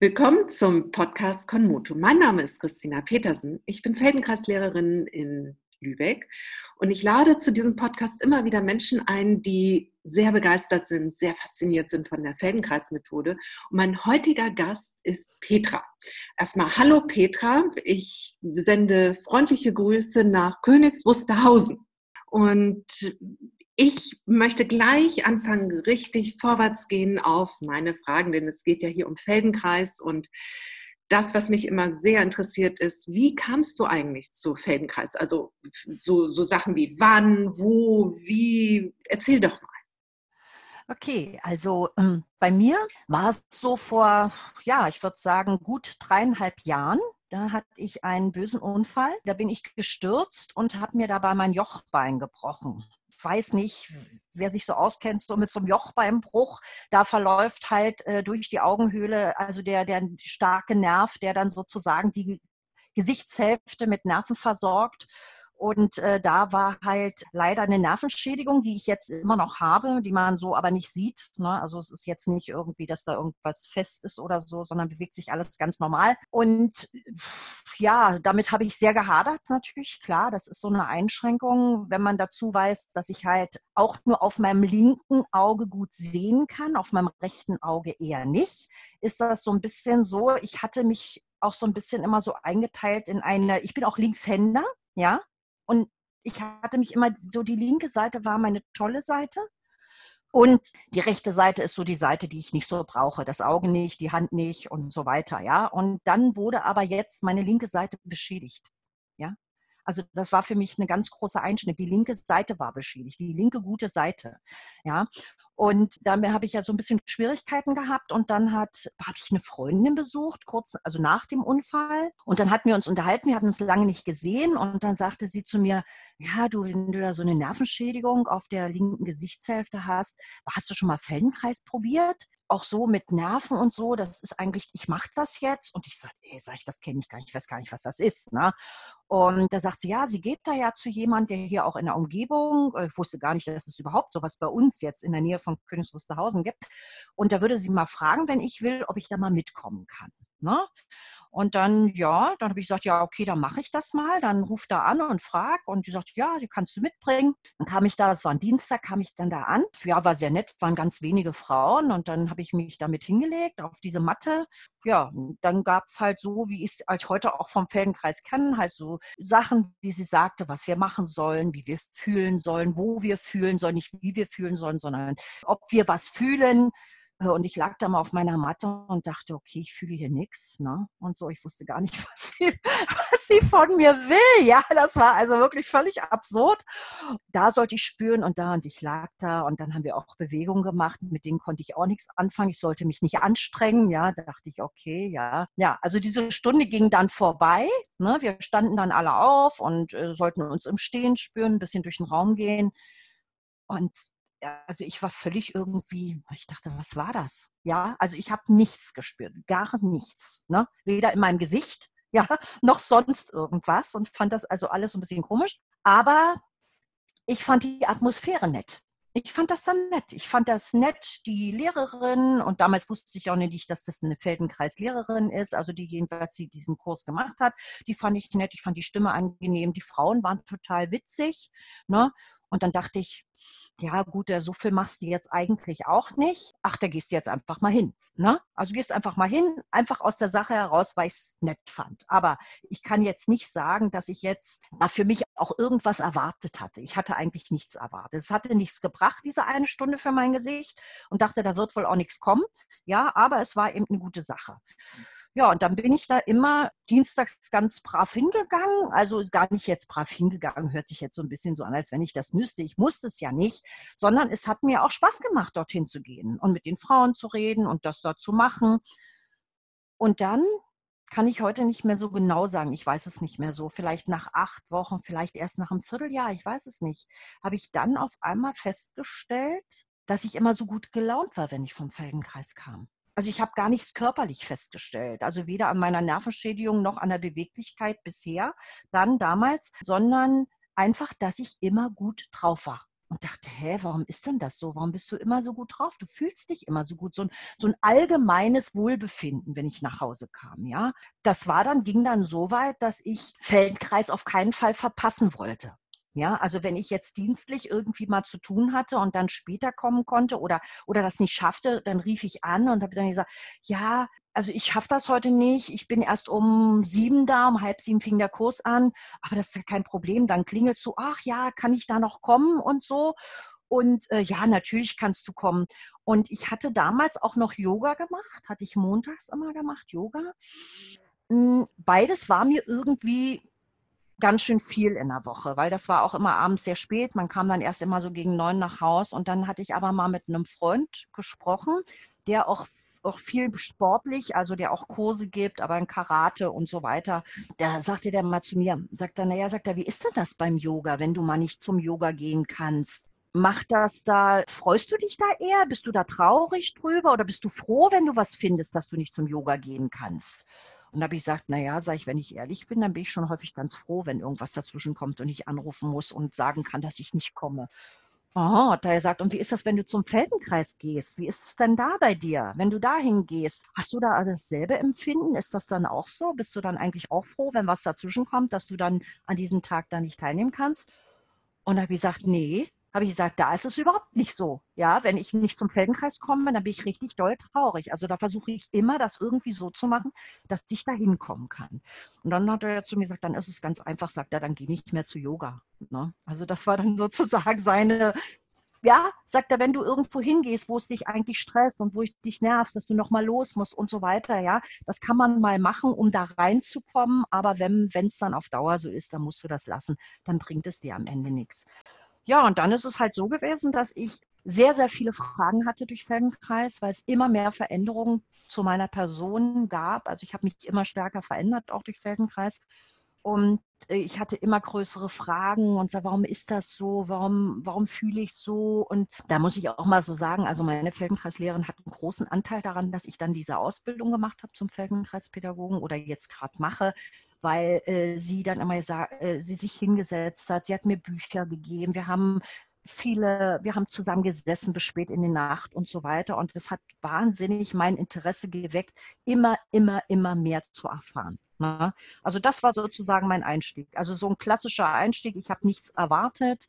Willkommen zum Podcast Konmoto. Mein Name ist Christina Petersen. Ich bin Feldenkreislehrerin in Lübeck und ich lade zu diesem Podcast immer wieder Menschen ein, die sehr begeistert sind, sehr fasziniert sind von der Feldenkreismethode. Und mein heutiger Gast ist Petra. Erstmal Hallo Petra. Ich sende freundliche Grüße nach Königs Wusterhausen. Und ich möchte gleich anfangen, richtig vorwärts gehen auf meine Fragen, denn es geht ja hier um Feldenkreis und das, was mich immer sehr interessiert, ist, wie kamst du eigentlich zu Feldenkreis? Also so, so Sachen wie wann, wo, wie. Erzähl doch mal. Okay, also ähm, bei mir war es so vor, ja, ich würde sagen, gut dreieinhalb Jahren. Da hatte ich einen bösen Unfall. Da bin ich gestürzt und habe mir dabei mein Jochbein gebrochen weiß nicht, wer sich so auskennt, so mit so einem Jochbeinbruch, da verläuft halt äh, durch die Augenhöhle, also der, der starke Nerv, der dann sozusagen die Gesichtshälfte mit Nerven versorgt. Und äh, da war halt leider eine Nervenschädigung, die ich jetzt immer noch habe, die man so aber nicht sieht. Ne? Also es ist jetzt nicht irgendwie, dass da irgendwas fest ist oder so, sondern bewegt sich alles ganz normal. Und ja, damit habe ich sehr gehadert natürlich. Klar, das ist so eine Einschränkung, wenn man dazu weiß, dass ich halt auch nur auf meinem linken Auge gut sehen kann, auf meinem rechten Auge eher nicht. Ist das so ein bisschen so, ich hatte mich auch so ein bisschen immer so eingeteilt in eine, ich bin auch Linkshänder, ja, und ich hatte mich immer, so die linke Seite war meine tolle Seite. Und die rechte Seite ist so die Seite, die ich nicht so brauche. Das Auge nicht, die Hand nicht und so weiter. Ja. Und dann wurde aber jetzt meine linke Seite beschädigt. Also das war für mich eine ganz große Einschnitt. Die linke Seite war beschädigt, die linke gute Seite. Ja. Und damit habe ich ja so ein bisschen Schwierigkeiten gehabt. Und dann hat, habe ich eine Freundin besucht, kurz, also nach dem Unfall. Und dann hatten wir uns unterhalten, wir hatten uns lange nicht gesehen. Und dann sagte sie zu mir, ja, du, wenn du da so eine Nervenschädigung auf der linken Gesichtshälfte hast, hast du schon mal Feldenkreis probiert? Auch so mit Nerven und so, das ist eigentlich, ich mache das jetzt. Und ich sage, ey, sag ich, das kenne ich gar nicht, ich weiß gar nicht, was das ist. Ne? Und da sagt sie, ja, sie geht da ja zu jemandem, der hier auch in der Umgebung, äh, ich wusste gar nicht, dass es überhaupt sowas bei uns jetzt in der Nähe von Königs Wusterhausen gibt. Und da würde sie mal fragen, wenn ich will, ob ich da mal mitkommen kann. Ne? Und dann, ja, dann habe ich gesagt, ja, okay, dann mache ich das mal. Dann ruft da an und fragt. Und die sagt, ja, die kannst du mitbringen. Dann kam ich da, das war ein Dienstag, kam ich dann da an. Ja, war sehr nett, waren ganz wenige Frauen. Und dann habe ich mich damit hingelegt auf diese Matte. Ja, dann gab es halt so, wie ich es halt heute auch vom Feldenkreis kenne, halt so Sachen, die sie sagte, was wir machen sollen, wie wir fühlen sollen, wo wir fühlen sollen, nicht wie wir fühlen sollen, sondern ob wir was fühlen. Äh, und ich lag da mal auf meiner Matte und dachte, okay, ich fühle hier nichts. Ne? Und so, ich wusste gar nicht, was sie, was sie von mir will. Ja, das war also wirklich völlig absurd. Da sollte ich spüren und da und ich lag da und dann haben wir auch Bewegungen gemacht, mit denen konnte ich auch nichts anfangen. Ich sollte mich nicht anstrengen. Ja, da dachte ich, okay, ja. Ja, also diese Stunde ging dann vorbei. Ne? Wir standen dann alle auf und äh, sollten uns im Stehen spüren, ein bisschen durch den Raum gehen. Und also ich war völlig irgendwie, ich dachte, was war das? Ja, also ich habe nichts gespürt, gar nichts. Ne? Weder in meinem Gesicht, ja, noch sonst irgendwas und fand das also alles so ein bisschen komisch. Aber ich fand die Atmosphäre nett ich fand das dann nett. Ich fand das nett, die Lehrerin, und damals wusste ich auch nicht, dass das eine Feldenkreislehrerin ist, also die jedenfalls die diesen Kurs gemacht hat, die fand ich nett, ich fand die Stimme angenehm, die Frauen waren total witzig. Ne? Und dann dachte ich, ja gut, so viel machst du jetzt eigentlich auch nicht. Ach, da gehst du jetzt einfach mal hin. Ne? Also gehst einfach mal hin, einfach aus der Sache heraus, weil ich es nett fand. Aber ich kann jetzt nicht sagen, dass ich jetzt für mich auch irgendwas erwartet hatte. Ich hatte eigentlich nichts erwartet. Es hatte nichts gebracht, diese eine Stunde für mein Gesicht und dachte, da wird wohl auch nichts kommen. Ja, aber es war eben eine gute Sache. Ja, und dann bin ich da immer dienstags ganz brav hingegangen. Also ist gar nicht jetzt brav hingegangen, hört sich jetzt so ein bisschen so an, als wenn ich das müsste. Ich musste es ja nicht, sondern es hat mir auch Spaß gemacht, dorthin zu gehen und mit den Frauen zu reden und das dort zu machen. Und dann kann ich heute nicht mehr so genau sagen. Ich weiß es nicht mehr so. Vielleicht nach acht Wochen, vielleicht erst nach einem Vierteljahr, ich weiß es nicht. Habe ich dann auf einmal festgestellt, dass ich immer so gut gelaunt war, wenn ich vom Feldenkreis kam. Also ich habe gar nichts körperlich festgestellt, also weder an meiner Nervenschädigung noch an der Beweglichkeit bisher, dann damals, sondern einfach, dass ich immer gut drauf war. und dachte, hä, warum ist denn das so? Warum bist du immer so gut drauf? Du fühlst dich immer so gut. So ein, so ein allgemeines Wohlbefinden, wenn ich nach Hause kam, ja. Das war dann, ging dann so weit, dass ich Feldenkreis auf keinen Fall verpassen wollte. Ja, also wenn ich jetzt dienstlich irgendwie mal zu tun hatte und dann später kommen konnte oder, oder das nicht schaffte, dann rief ich an und habe dann gesagt, ja, also ich schaffe das heute nicht. Ich bin erst um sieben da, um halb sieben fing der Kurs an, aber das ist ja kein Problem. Dann klingelst du, ach ja, kann ich da noch kommen und so. Und äh, ja, natürlich kannst du kommen. Und ich hatte damals auch noch Yoga gemacht, hatte ich montags immer gemacht, Yoga. Hm, beides war mir irgendwie ganz schön viel in der Woche, weil das war auch immer abends sehr spät. Man kam dann erst immer so gegen neun nach Haus und dann hatte ich aber mal mit einem Freund gesprochen, der auch auch viel sportlich, also der auch Kurse gibt, aber in Karate und so weiter. Da sagte der mal zu mir, sagt er, naja, sagt er, wie ist denn das beim Yoga, wenn du mal nicht zum Yoga gehen kannst? Macht das da, freust du dich da eher? Bist du da traurig drüber oder bist du froh, wenn du was findest, dass du nicht zum Yoga gehen kannst? Und da habe ich gesagt, naja, sage ich, wenn ich ehrlich bin, dann bin ich schon häufig ganz froh, wenn irgendwas dazwischen kommt und ich anrufen muss und sagen kann, dass ich nicht komme. Aha, hat er gesagt, und wie ist das, wenn du zum Feldenkreis gehst? Wie ist es denn da bei dir, wenn du dahin gehst? Hast du da dasselbe Empfinden? Ist das dann auch so? Bist du dann eigentlich auch froh, wenn was dazwischen kommt, dass du dann an diesem Tag da nicht teilnehmen kannst? Und da habe ich gesagt, nee, habe ich gesagt, da ist es überhaupt nicht so. Ja, wenn ich nicht zum Feldenkreis komme, dann bin ich richtig doll traurig. Also da versuche ich immer, das irgendwie so zu machen, dass ich da hinkommen kann. Und dann hat er zu mir gesagt, dann ist es ganz einfach, sagt er, dann geh nicht mehr zu Yoga. Ne? Also das war dann sozusagen seine, ja, sagt er, wenn du irgendwo hingehst, wo es dich eigentlich stresst und wo ich dich nervst, dass du nochmal los musst und so weiter, ja, das kann man mal machen, um da reinzukommen, aber wenn es dann auf Dauer so ist, dann musst du das lassen, dann bringt es dir am Ende nichts. Ja, und dann ist es halt so gewesen, dass ich sehr, sehr viele Fragen hatte durch Feldenkreis, weil es immer mehr Veränderungen zu meiner Person gab. Also ich habe mich immer stärker verändert, auch durch Feldenkreis. Und äh, ich hatte immer größere Fragen und sag, warum ist das so? Warum, warum fühle ich so? Und da muss ich auch mal so sagen, also meine Feldenkreislehrerin hat einen großen Anteil daran, dass ich dann diese Ausbildung gemacht habe zum Feldenkreispädagogen oder jetzt gerade mache, weil äh, sie dann immer äh, sie sich hingesetzt hat, sie hat mir Bücher gegeben, wir haben viele, wir haben zusammen gesessen bis spät in die Nacht und so weiter. Und das hat wahnsinnig mein Interesse geweckt, immer, immer, immer mehr zu erfahren. Ne? Also das war sozusagen mein Einstieg. Also so ein klassischer Einstieg. Ich habe nichts erwartet,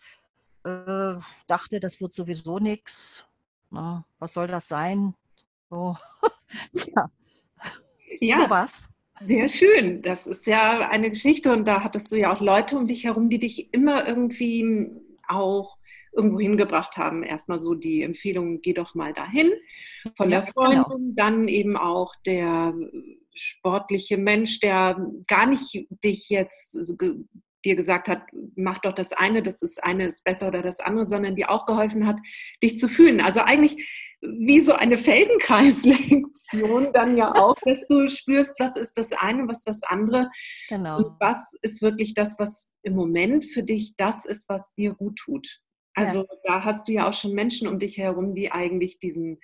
äh, dachte, das wird sowieso nichts. Ne? Was soll das sein? So, ja. Ja. So was. Sehr schön. Das ist ja eine Geschichte und da hattest du ja auch Leute um dich herum, die dich immer irgendwie auch irgendwo hingebracht haben. Erstmal so die Empfehlung, geh doch mal dahin von der Freundin, genau. dann eben auch der sportliche Mensch, der gar nicht dich jetzt dir gesagt hat, mach doch das eine, das ist eine ist besser oder das andere, sondern dir auch geholfen hat, dich zu fühlen. Also eigentlich wie so eine Feldenkreislektion dann ja auch, dass du spürst, was ist das eine, was das andere. Genau. Und was ist wirklich das, was im Moment für dich das ist, was dir gut tut. Also ja. da hast du ja auch schon Menschen um dich herum, die eigentlich diesen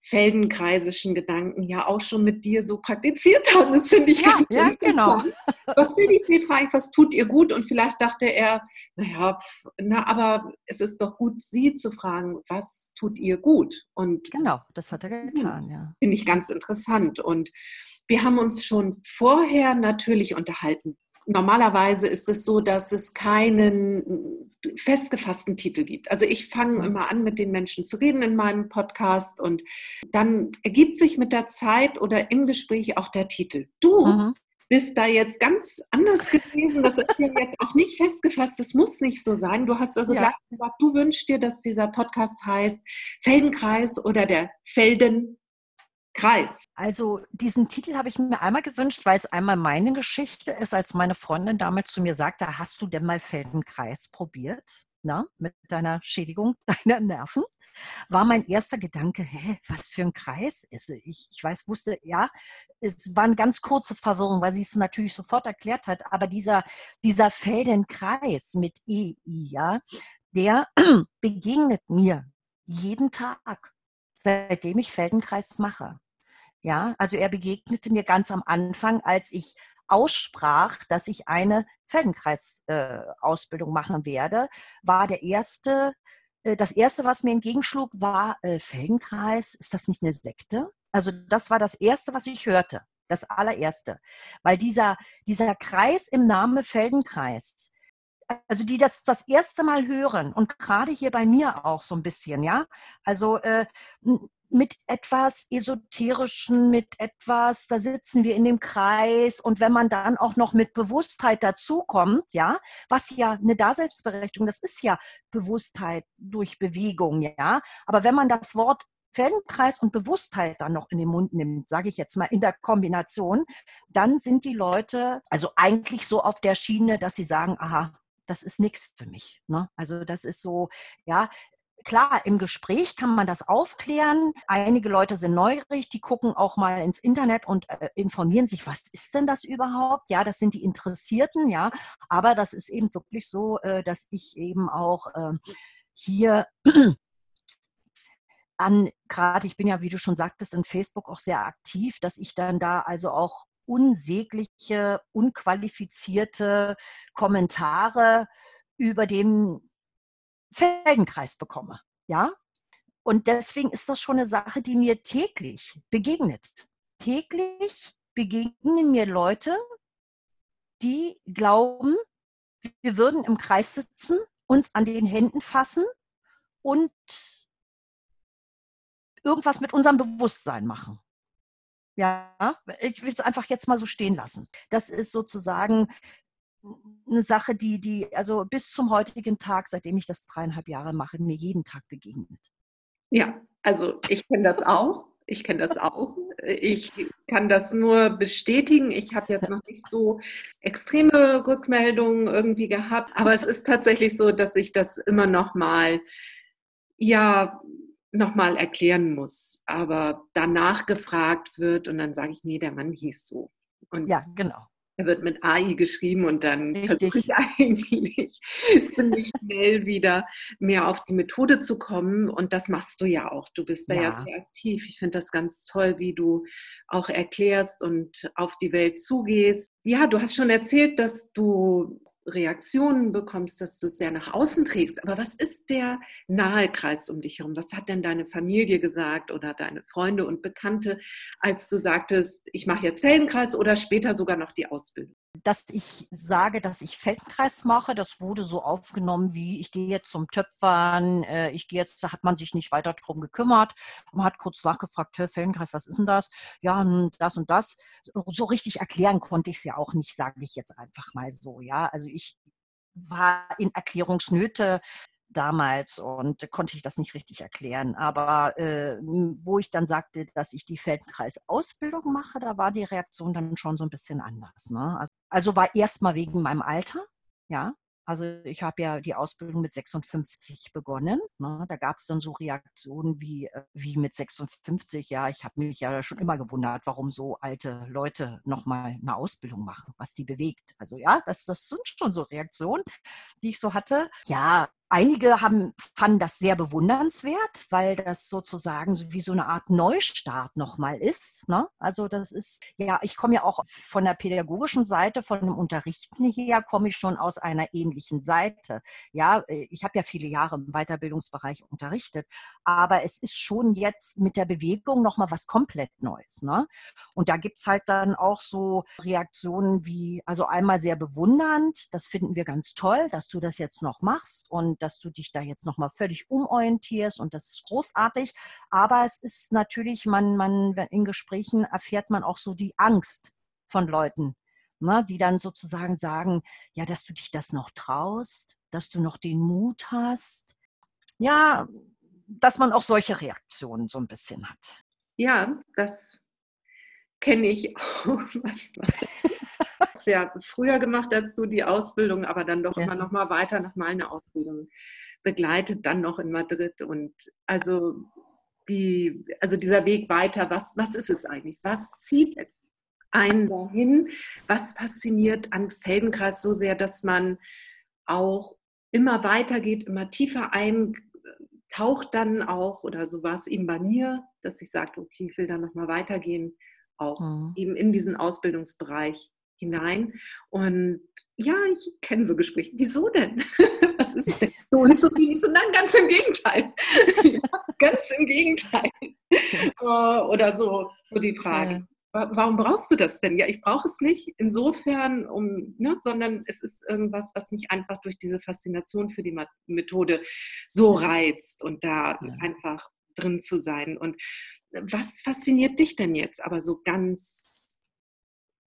feldenkreisischen Gedanken ja auch schon mit dir so praktiziert haben. Das finde ich ja, ja, genau. Was will die Petra eigentlich, was tut ihr gut? Und vielleicht dachte er, naja, na, aber es ist doch gut, sie zu fragen, was tut ihr gut? Und genau, das hat er getan, ja. Finde ich ganz interessant. Und wir haben uns schon vorher natürlich unterhalten, normalerweise ist es so, dass es keinen festgefassten Titel gibt. Also ich fange immer an, mit den Menschen zu reden in meinem Podcast und dann ergibt sich mit der Zeit oder im Gespräch auch der Titel. Du mhm. bist da jetzt ganz anders gewesen. Das ist ja jetzt auch nicht festgefasst. Das muss nicht so sein. Du hast also ja. gleich gesagt, du wünschst dir, dass dieser Podcast heißt Feldenkreis oder der Felden Kreis. Also diesen Titel habe ich mir einmal gewünscht, weil es einmal meine Geschichte ist, als meine Freundin damals zu mir sagte, hast du denn mal Feldenkreis probiert? Na, mit deiner Schädigung deiner Nerven, war mein erster Gedanke, hä, was für ein Kreis ist ich? Ich weiß, wusste, ja, es war eine ganz kurze Verwirrung, weil sie es natürlich sofort erklärt hat, aber dieser, dieser Feldenkreis mit EI, ja, der begegnet mir jeden Tag, seitdem ich Feldenkreis mache. Ja, also er begegnete mir ganz am Anfang, als ich aussprach, dass ich eine Feldenkreis-Ausbildung äh, machen werde, war der erste äh, das Erste, was mir entgegenschlug, war äh, Feldenkreis. Ist das nicht eine Sekte? Also das war das Erste, was ich hörte. Das allererste. Weil dieser, dieser Kreis im Namen Feldenkreis, also die das das erste Mal hören und gerade hier bei mir auch so ein bisschen, ja. Also äh, mit etwas esoterischen, mit etwas, da sitzen wir in dem Kreis und wenn man dann auch noch mit Bewusstheit dazukommt, ja, was ja eine Daseinsberechtigung, das ist ja Bewusstheit durch Bewegung, ja. Aber wenn man das Wort Feldenkreis und Bewusstheit dann noch in den Mund nimmt, sage ich jetzt mal in der Kombination, dann sind die Leute also eigentlich so auf der Schiene, dass sie sagen, aha, das ist nichts für mich. Ne? Also das ist so, ja, Klar, im Gespräch kann man das aufklären. Einige Leute sind neugierig, die gucken auch mal ins Internet und äh, informieren sich, was ist denn das überhaupt? Ja, das sind die Interessierten, ja. Aber das ist eben wirklich so, äh, dass ich eben auch äh, hier an, gerade ich bin ja, wie du schon sagtest, in Facebook auch sehr aktiv, dass ich dann da also auch unsägliche, unqualifizierte Kommentare über den Feldenkreis bekomme. Ja? Und deswegen ist das schon eine Sache, die mir täglich begegnet. Täglich begegnen mir Leute, die glauben, wir würden im Kreis sitzen, uns an den Händen fassen und irgendwas mit unserem Bewusstsein machen. Ja, ich will es einfach jetzt mal so stehen lassen. Das ist sozusagen eine Sache, die, die also bis zum heutigen Tag, seitdem ich das dreieinhalb Jahre mache, mir jeden Tag begegnet. Ja, also ich kenne das auch. Ich kenne das auch. Ich kann das nur bestätigen. Ich habe jetzt noch nicht so extreme Rückmeldungen irgendwie gehabt, aber es ist tatsächlich so, dass ich das immer noch mal ja nochmal erklären muss, aber danach gefragt wird und dann sage ich, nee, der Mann hieß so. Und ja, genau. Er wird mit AI geschrieben und dann versuche ich eigentlich ziemlich schnell wieder mehr auf die Methode zu kommen. Und das machst du ja auch. Du bist da ja, ja sehr aktiv. Ich finde das ganz toll, wie du auch erklärst und auf die Welt zugehst. Ja, du hast schon erzählt, dass du Reaktionen bekommst, dass du es sehr nach außen trägst. Aber was ist der nahe Kreis um dich herum? Was hat denn deine Familie gesagt oder deine Freunde und Bekannte, als du sagtest, ich mache jetzt Feldenkreis oder später sogar noch die Ausbildung? Dass ich sage, dass ich Feldenkreis mache, das wurde so aufgenommen wie, ich gehe jetzt zum Töpfern, äh, ich gehe jetzt, da hat man sich nicht weiter drum gekümmert. Man hat kurz nachgefragt, Feldenkreis, was ist denn das? Ja, hm, das und das. So richtig erklären konnte ich es ja auch nicht, sage ich jetzt einfach mal so. Ja, also ich war in Erklärungsnöte damals und konnte ich das nicht richtig erklären. Aber äh, wo ich dann sagte, dass ich die Feldenkreis-Ausbildung mache, da war die Reaktion dann schon so ein bisschen anders. Ne? Also, also war erstmal wegen meinem Alter, ja, also ich habe ja die Ausbildung mit 56 begonnen. Ne? Da gab es dann so Reaktionen wie, äh, wie mit 56. Ja, ich habe mich ja schon immer gewundert, warum so alte Leute nochmal eine Ausbildung machen, was die bewegt. Also ja, das, das sind schon so Reaktionen, die ich so hatte. Ja, Einige haben, fanden das sehr bewundernswert, weil das sozusagen so wie so eine Art Neustart nochmal ist. Ne? Also das ist, ja, ich komme ja auch von der pädagogischen Seite, von dem Unterrichten her, komme ich schon aus einer ähnlichen Seite. Ja, ich habe ja viele Jahre im Weiterbildungsbereich unterrichtet, aber es ist schon jetzt mit der Bewegung nochmal was komplett Neues. Ne? Und da gibt es halt dann auch so Reaktionen wie, also einmal sehr bewundernd, das finden wir ganz toll, dass du das jetzt noch machst und dass du dich da jetzt nochmal völlig umorientierst und das ist großartig. Aber es ist natürlich, man, man, in Gesprächen erfährt man auch so die Angst von Leuten, ne, die dann sozusagen sagen, ja, dass du dich das noch traust, dass du noch den Mut hast. Ja, dass man auch solche Reaktionen so ein bisschen hat. Ja, das kenne ich auch manchmal es ja früher gemacht als du die Ausbildung, aber dann doch ja. immer noch mal weiter nach meiner Ausbildung begleitet, dann noch in Madrid. Und also, die, also dieser Weg weiter, was, was ist es eigentlich? Was zieht einen dahin? Was fasziniert an Feldenkreis so sehr, dass man auch immer weitergeht, immer tiefer eintaucht dann auch, oder so war es eben bei mir, dass ich sagte, okay, ich will da nochmal weitergehen, auch mhm. eben in diesen Ausbildungsbereich hinein. Und ja, ich kenne so Gespräche. Wieso denn? Was ist denn? So ist so viel. So, nein, ganz im Gegenteil. ganz im Gegenteil. Äh, oder so, so die Frage. Ja. Warum brauchst du das denn? Ja, ich brauche es nicht insofern, um, ne, sondern es ist irgendwas, was mich einfach durch diese Faszination für die Methode so reizt und da ja. einfach drin zu sein. Und was fasziniert dich denn jetzt aber so ganz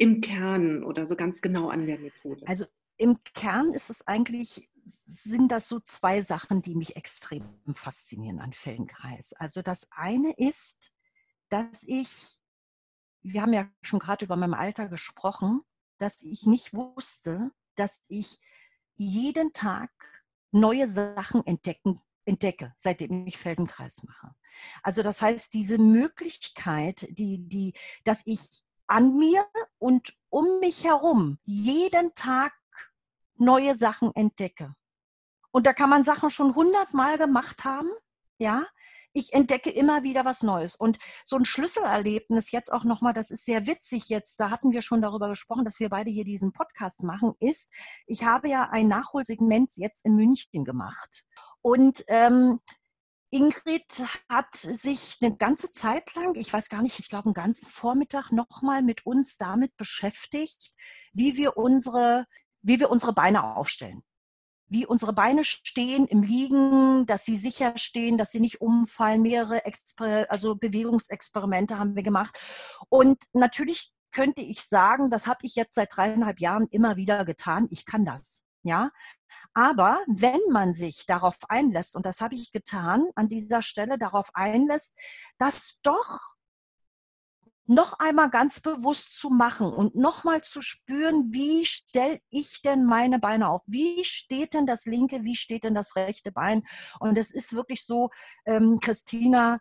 im Kern oder so ganz genau an der Methode? Also im Kern ist es eigentlich, sind das so zwei Sachen, die mich extrem faszinieren an Feldenkreis. Also das eine ist, dass ich, wir haben ja schon gerade über mein Alter gesprochen, dass ich nicht wusste, dass ich jeden Tag neue Sachen entdecken entdecke, seitdem ich Feldenkreis mache. Also das heißt, diese Möglichkeit, die, die, dass ich an mir und um mich herum jeden Tag neue Sachen entdecke. Und da kann man Sachen schon hundertmal gemacht haben, ja. Ich entdecke immer wieder was Neues. Und so ein Schlüsselerlebnis jetzt auch nochmal, das ist sehr witzig jetzt, da hatten wir schon darüber gesprochen, dass wir beide hier diesen Podcast machen, ist, ich habe ja ein Nachholsegment jetzt in München gemacht. Und ähm, Ingrid hat sich eine ganze Zeit lang, ich weiß gar nicht, ich glaube einen ganzen Vormittag nochmal mit uns damit beschäftigt, wie wir unsere, wie wir unsere Beine aufstellen. Wie unsere Beine stehen im Liegen, dass sie sicher stehen, dass sie nicht umfallen. Mehrere Exper also Bewegungsexperimente haben wir gemacht. Und natürlich könnte ich sagen, das habe ich jetzt seit dreieinhalb Jahren immer wieder getan. Ich kann das. Ja, aber wenn man sich darauf einlässt, und das habe ich getan, an dieser Stelle darauf einlässt, das doch noch einmal ganz bewusst zu machen und nochmal zu spüren, wie stelle ich denn meine Beine auf? Wie steht denn das linke, wie steht denn das rechte Bein? Und es ist wirklich so, ähm, Christina,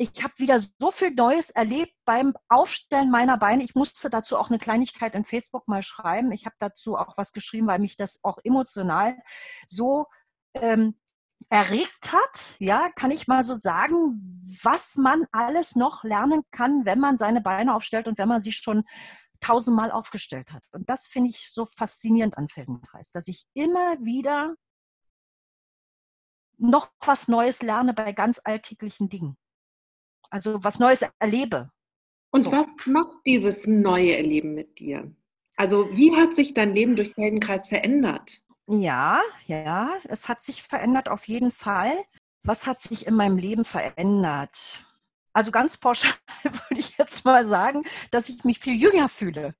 ich habe wieder so viel Neues erlebt beim Aufstellen meiner Beine. Ich musste dazu auch eine Kleinigkeit in Facebook mal schreiben. Ich habe dazu auch was geschrieben, weil mich das auch emotional so ähm, erregt hat. Ja, kann ich mal so sagen, was man alles noch lernen kann, wenn man seine Beine aufstellt und wenn man sie schon tausendmal aufgestellt hat. Und das finde ich so faszinierend an Feldenkreis, dass ich immer wieder noch was Neues lerne bei ganz alltäglichen Dingen also was Neues erlebe. Und so. was macht dieses neue Erleben mit dir? Also wie hat sich dein Leben durch Feldenkreis verändert? Ja, ja, es hat sich verändert auf jeden Fall. Was hat sich in meinem Leben verändert? Also ganz pauschal würde ich jetzt mal sagen, dass ich mich viel jünger fühle.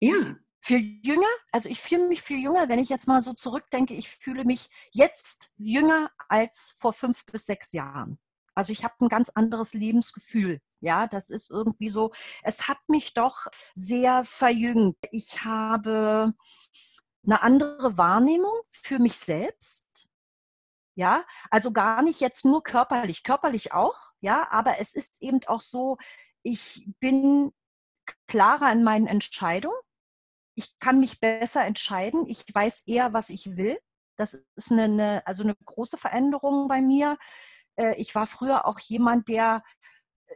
Ja. Viel jünger? Also ich fühle mich viel jünger, wenn ich jetzt mal so zurückdenke. Ich fühle mich jetzt jünger als vor fünf bis sechs Jahren. Also ich habe ein ganz anderes Lebensgefühl. Ja, das ist irgendwie so, es hat mich doch sehr verjüngt. Ich habe eine andere Wahrnehmung für mich selbst. Ja, also gar nicht jetzt nur körperlich, körperlich auch, ja, aber es ist eben auch so, ich bin klarer in meinen Entscheidungen. Ich kann mich besser entscheiden. Ich weiß eher, was ich will. Das ist eine, eine also eine große Veränderung bei mir. Äh, ich war früher auch jemand, der äh,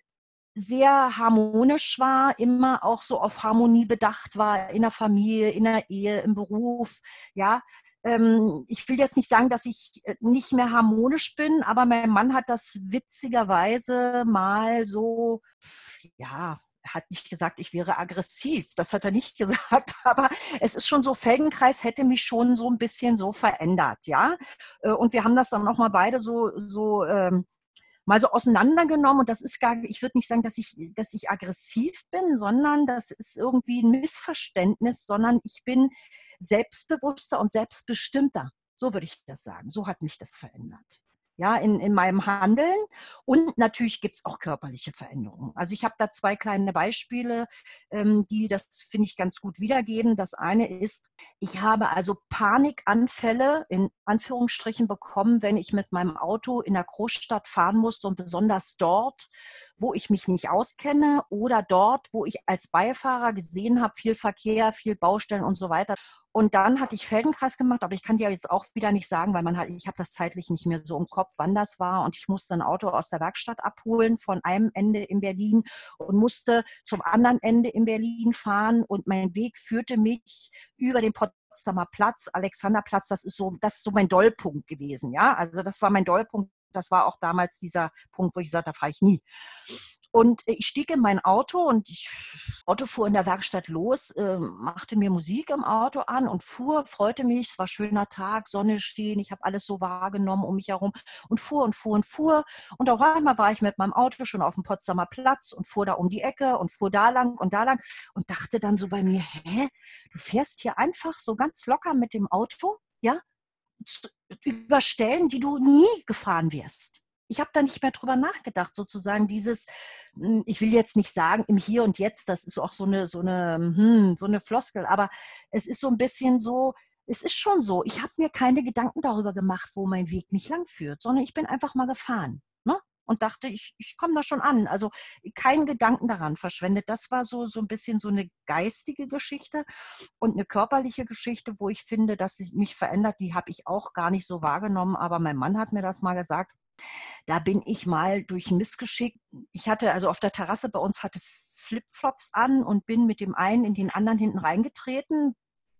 sehr harmonisch war, immer auch so auf Harmonie bedacht war, in der Familie, in der Ehe, im Beruf. Ja, ähm, ich will jetzt nicht sagen, dass ich äh, nicht mehr harmonisch bin, aber mein Mann hat das witzigerweise mal so, ja, hat nicht gesagt, ich wäre aggressiv. Das hat er nicht gesagt. Aber es ist schon so, Feldenkreis hätte mich schon so ein bisschen so verändert, ja. Äh, und wir haben das dann nochmal beide so, so ähm, mal so auseinandergenommen. Und das ist gar, ich würde nicht sagen, dass ich, dass ich aggressiv bin, sondern das ist irgendwie ein Missverständnis, sondern ich bin selbstbewusster und selbstbestimmter. So würde ich das sagen. So hat mich das verändert ja, in, in meinem Handeln. Und natürlich gibt es auch körperliche Veränderungen. Also ich habe da zwei kleine Beispiele, ähm, die das, finde ich, ganz gut wiedergeben. Das eine ist, ich habe also Panikanfälle in Anführungsstrichen bekommen, wenn ich mit meinem Auto in der Großstadt fahren musste und besonders dort, wo ich mich nicht auskenne oder dort, wo ich als Beifahrer gesehen habe, viel Verkehr, viel Baustellen und so weiter. Und dann hatte ich Feldenkreis gemacht, aber ich kann dir jetzt auch wieder nicht sagen, weil man halt, ich habe das zeitlich nicht mehr so im Kopf, wann das war. Und ich musste ein Auto aus der Werkstatt abholen von einem Ende in Berlin und musste zum anderen Ende in Berlin fahren. Und mein Weg führte mich über den Potsdamer Platz, Alexanderplatz, das ist so, das ist so mein Dollpunkt gewesen, ja. Also das war mein Dollpunkt das war auch damals dieser Punkt, wo ich sagte, da fahre ich nie. Und ich stieg in mein Auto und ich Auto fuhr in der Werkstatt los, äh, machte mir Musik im Auto an und fuhr, freute mich, es war schöner Tag, Sonne stehen, ich habe alles so wahrgenommen um mich herum und fuhr und fuhr und fuhr. Und auf einmal war ich mit meinem Auto schon auf dem Potsdamer Platz und fuhr da um die Ecke und fuhr da lang und da lang und dachte dann so bei mir, hä, du fährst hier einfach so ganz locker mit dem Auto, ja, über Stellen, die du nie gefahren wirst. Ich habe da nicht mehr drüber nachgedacht, sozusagen dieses, hm, ich will jetzt nicht sagen im Hier und Jetzt, das ist auch so eine, so eine, hm, so eine Floskel, aber es ist so ein bisschen so, es ist schon so, ich habe mir keine Gedanken darüber gemacht, wo mein Weg mich lang führt, sondern ich bin einfach mal gefahren und dachte, ich, ich komme da schon an. Also keinen Gedanken daran verschwendet. Das war so, so ein bisschen so eine geistige Geschichte und eine körperliche Geschichte, wo ich finde, dass sich mich verändert. Die habe ich auch gar nicht so wahrgenommen, aber mein Mann hat mir das mal gesagt. Da bin ich mal durch Missgeschick. Ich hatte also auf der Terrasse bei uns hatte Flipflops an und bin mit dem einen in den anderen hinten reingetreten,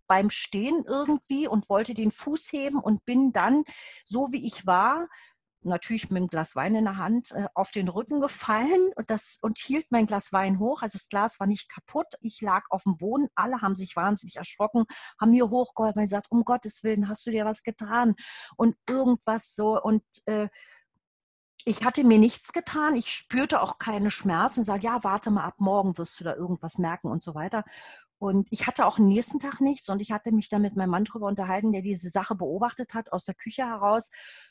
beim Stehen irgendwie und wollte den Fuß heben und bin dann, so wie ich war, natürlich mit einem Glas Wein in der Hand äh, auf den Rücken gefallen und, das, und hielt mein Glas Wein hoch. Also das Glas war nicht kaputt. Ich lag auf dem Boden. Alle haben sich wahnsinnig erschrocken, haben mir hochgeholfen und gesagt, um Gottes Willen, hast du dir was getan? Und irgendwas so. Und äh, ich hatte mir nichts getan. Ich spürte auch keine Schmerzen. Sage, ja, warte mal ab morgen wirst du da irgendwas merken und so weiter. Und ich hatte auch am nächsten Tag nichts und ich hatte mich dann mit meinem Mann drüber unterhalten, der diese Sache beobachtet hat aus der Küche heraus.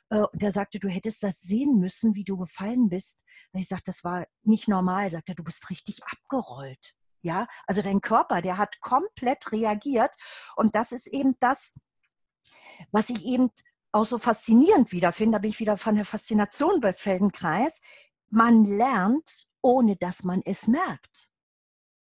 Äh, und der sagte, du hättest das sehen müssen, wie du gefallen bist. Und ich sagte, das war nicht normal. Er sagte, du bist richtig abgerollt. Ja, also dein Körper, der hat komplett reagiert. Und das ist eben das, was ich eben auch so faszinierend wiederfinde. Da bin ich wieder von der Faszination bei Feldenkreis. Man lernt, ohne dass man es merkt.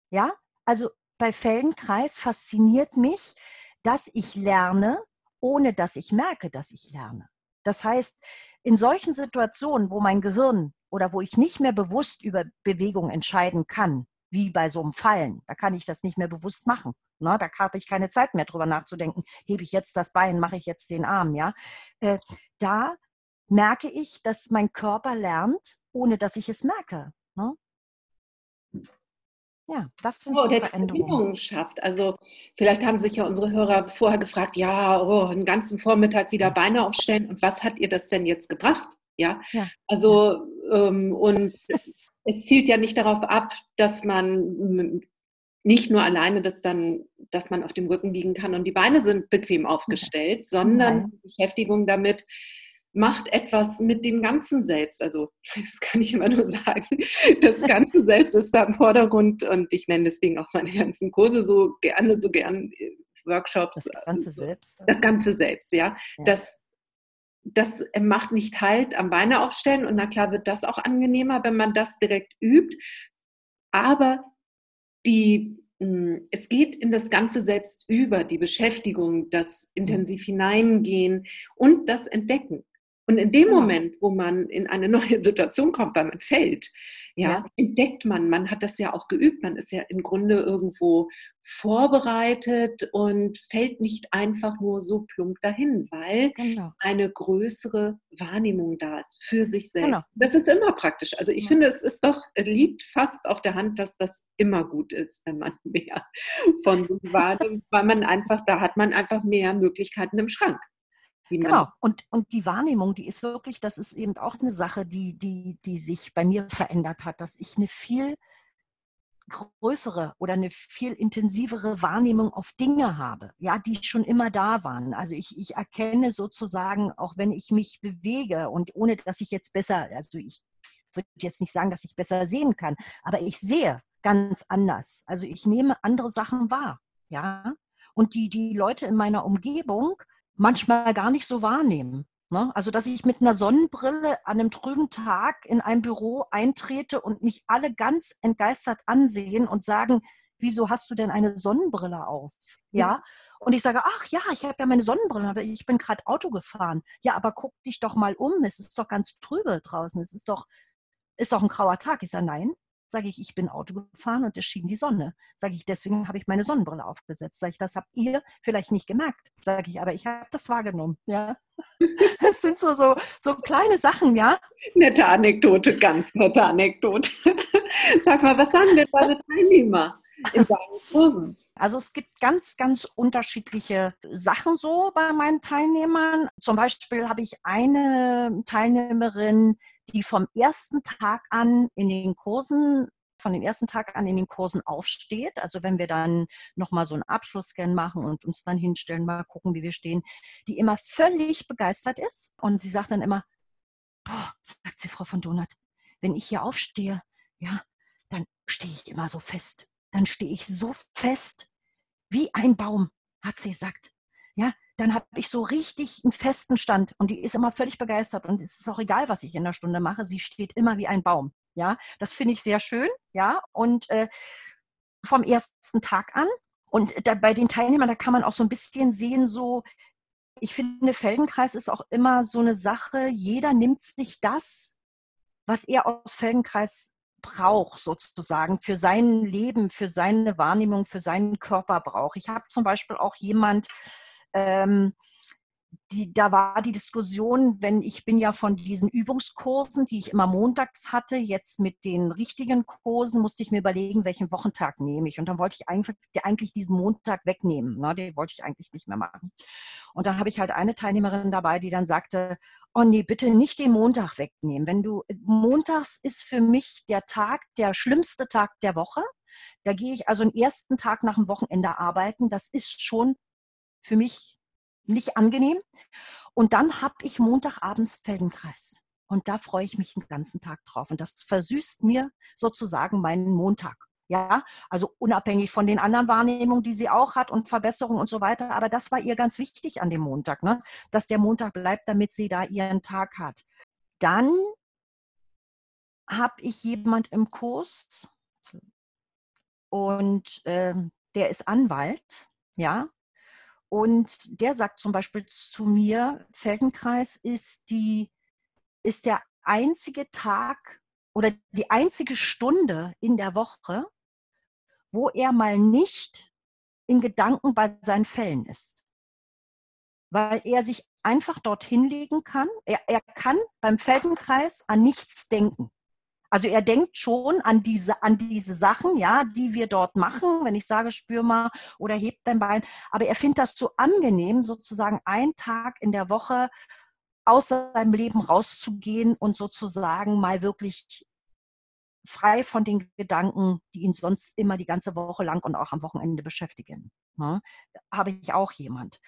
Ja, also bei Feldenkreis fasziniert mich, dass ich lerne, ohne dass ich merke, dass ich lerne. Das heißt, in solchen Situationen, wo mein Gehirn oder wo ich nicht mehr bewusst über Bewegung entscheiden kann, wie bei so einem Fallen, da kann ich das nicht mehr bewusst machen. Ne? Da habe ich keine Zeit mehr drüber nachzudenken, hebe ich jetzt das Bein, mache ich jetzt den Arm, ja. Äh, da merke ich, dass mein Körper lernt, ohne dass ich es merke. Ne? Ja, das sind oh, der Veränderungen. schafft. Also vielleicht haben sich ja unsere Hörer vorher gefragt, ja, oh, einen ganzen Vormittag wieder Beine aufstellen und was hat ihr das denn jetzt gebracht? Ja, ja. also ähm, und es zielt ja nicht darauf ab, dass man nicht nur alleine das dann, dass man auf dem Rücken liegen kann und die Beine sind bequem aufgestellt, sondern Beschäftigung damit, macht etwas mit dem ganzen Selbst. Also das kann ich immer nur sagen. Das ganze Selbst ist da im Vordergrund und ich nenne deswegen auch meine ganzen Kurse so gerne, so gern äh, Workshops. Das ganze Selbst. Das ganze Selbst, ja. ja. Das, das macht nicht halt am Beine aufstellen und na klar wird das auch angenehmer, wenn man das direkt übt. Aber die hm, es geht in das Ganze selbst über, die Beschäftigung, das intensiv hineingehen und das Entdecken. Und in dem genau. Moment, wo man in eine neue Situation kommt, weil man fällt, ja, ja, entdeckt man, man hat das ja auch geübt, man ist ja im Grunde irgendwo vorbereitet und fällt nicht einfach nur so plump dahin, weil genau. eine größere Wahrnehmung da ist für sich selbst. Genau. Das ist immer praktisch. Also ich ja. finde, es ist doch, liegt fast auf der Hand, dass das immer gut ist, wenn man mehr von sich wahrnimmt, weil man einfach, da hat man einfach mehr Möglichkeiten im Schrank. Genau. Und, und die Wahrnehmung, die ist wirklich, das ist eben auch eine Sache, die, die, die sich bei mir verändert hat, dass ich eine viel größere oder eine viel intensivere Wahrnehmung auf Dinge habe, ja, die schon immer da waren. Also ich, ich erkenne sozusagen, auch wenn ich mich bewege und ohne dass ich jetzt besser, also ich würde jetzt nicht sagen, dass ich besser sehen kann, aber ich sehe ganz anders. Also ich nehme andere Sachen wahr, ja. Und die, die Leute in meiner Umgebung, manchmal gar nicht so wahrnehmen. Ne? Also, dass ich mit einer Sonnenbrille an einem trüben Tag in ein Büro eintrete und mich alle ganz entgeistert ansehen und sagen, wieso hast du denn eine Sonnenbrille auf? Ja. Und ich sage, ach ja, ich habe ja meine Sonnenbrille, aber ich bin gerade Auto gefahren. Ja, aber guck dich doch mal um, es ist doch ganz trübe draußen, es ist doch, ist doch ein grauer Tag. Ich sage, nein, Sage ich, ich bin Auto gefahren und es schien die Sonne. Sage ich, deswegen habe ich meine Sonnenbrille aufgesetzt. Sage ich, das habt ihr vielleicht nicht gemerkt. Sage ich, aber ich habe das wahrgenommen. Ja, das sind so, so, so kleine Sachen, ja. Nette Anekdote, ganz nette Anekdote. Sag mal, was sagen denn deine Teilnehmer? In deinen Kursen? Also es gibt ganz, ganz unterschiedliche Sachen so bei meinen Teilnehmern. Zum Beispiel habe ich eine Teilnehmerin, die vom ersten Tag an in den Kursen von den ersten Tag an in den Kursen aufsteht. Also wenn wir dann nochmal so einen Abschlussscan machen und uns dann hinstellen, mal gucken, wie wir stehen, die immer völlig begeistert ist. Und sie sagt dann immer, boah, sagt sie Frau von Donat, wenn ich hier aufstehe, ja, dann stehe ich immer so fest. Dann stehe ich so fest wie ein Baum, hat sie gesagt. Ja, dann habe ich so richtig einen festen Stand und die ist immer völlig begeistert und es ist auch egal, was ich in der Stunde mache, sie steht immer wie ein Baum. Ja, das finde ich sehr schön. Ja, und äh, vom ersten Tag an und da, bei den Teilnehmern, da kann man auch so ein bisschen sehen, so, ich finde, Feldenkreis ist auch immer so eine Sache, jeder nimmt sich das, was er aus Feldenkreis braucht sozusagen für sein Leben, für seine Wahrnehmung, für seinen Körper braucht. Ich habe zum Beispiel auch jemand, ähm, die, da war die Diskussion, wenn ich bin ja von diesen Übungskursen, die ich immer montags hatte, jetzt mit den richtigen Kursen musste ich mir überlegen, welchen Wochentag nehme ich. Und dann wollte ich eigentlich, eigentlich diesen Montag wegnehmen. Ne? Den wollte ich eigentlich nicht mehr machen. Und dann habe ich halt eine Teilnehmerin dabei, die dann sagte, oh nee, bitte nicht den Montag wegnehmen. Wenn du, montags ist für mich der Tag, der schlimmste Tag der Woche. Da gehe ich also den ersten Tag nach dem Wochenende arbeiten. Das ist schon für mich nicht angenehm. Und dann habe ich Montagabends Feldenkreis. Und da freue ich mich den ganzen Tag drauf. Und das versüßt mir sozusagen meinen Montag. Ja, also unabhängig von den anderen Wahrnehmungen, die sie auch hat und Verbesserungen und so weiter. Aber das war ihr ganz wichtig an dem Montag, ne? dass der Montag bleibt, damit sie da ihren Tag hat. Dann habe ich jemand im Kurs und äh, der ist Anwalt, ja, und der sagt zum Beispiel zu mir, Feldenkreis ist die, ist der einzige Tag oder die einzige Stunde in der Woche, wo er mal nicht in Gedanken bei seinen Fällen ist. Weil er sich einfach dorthin legen kann. Er, er kann beim Feldenkreis an nichts denken. Also er denkt schon an diese, an diese Sachen, ja, die wir dort machen, wenn ich sage, spür mal oder heb dein Bein. Aber er findet das so angenehm, sozusagen einen Tag in der Woche aus seinem Leben rauszugehen und sozusagen mal wirklich frei von den Gedanken, die ihn sonst immer die ganze Woche lang und auch am Wochenende beschäftigen. Ja, ne? habe ich auch jemand.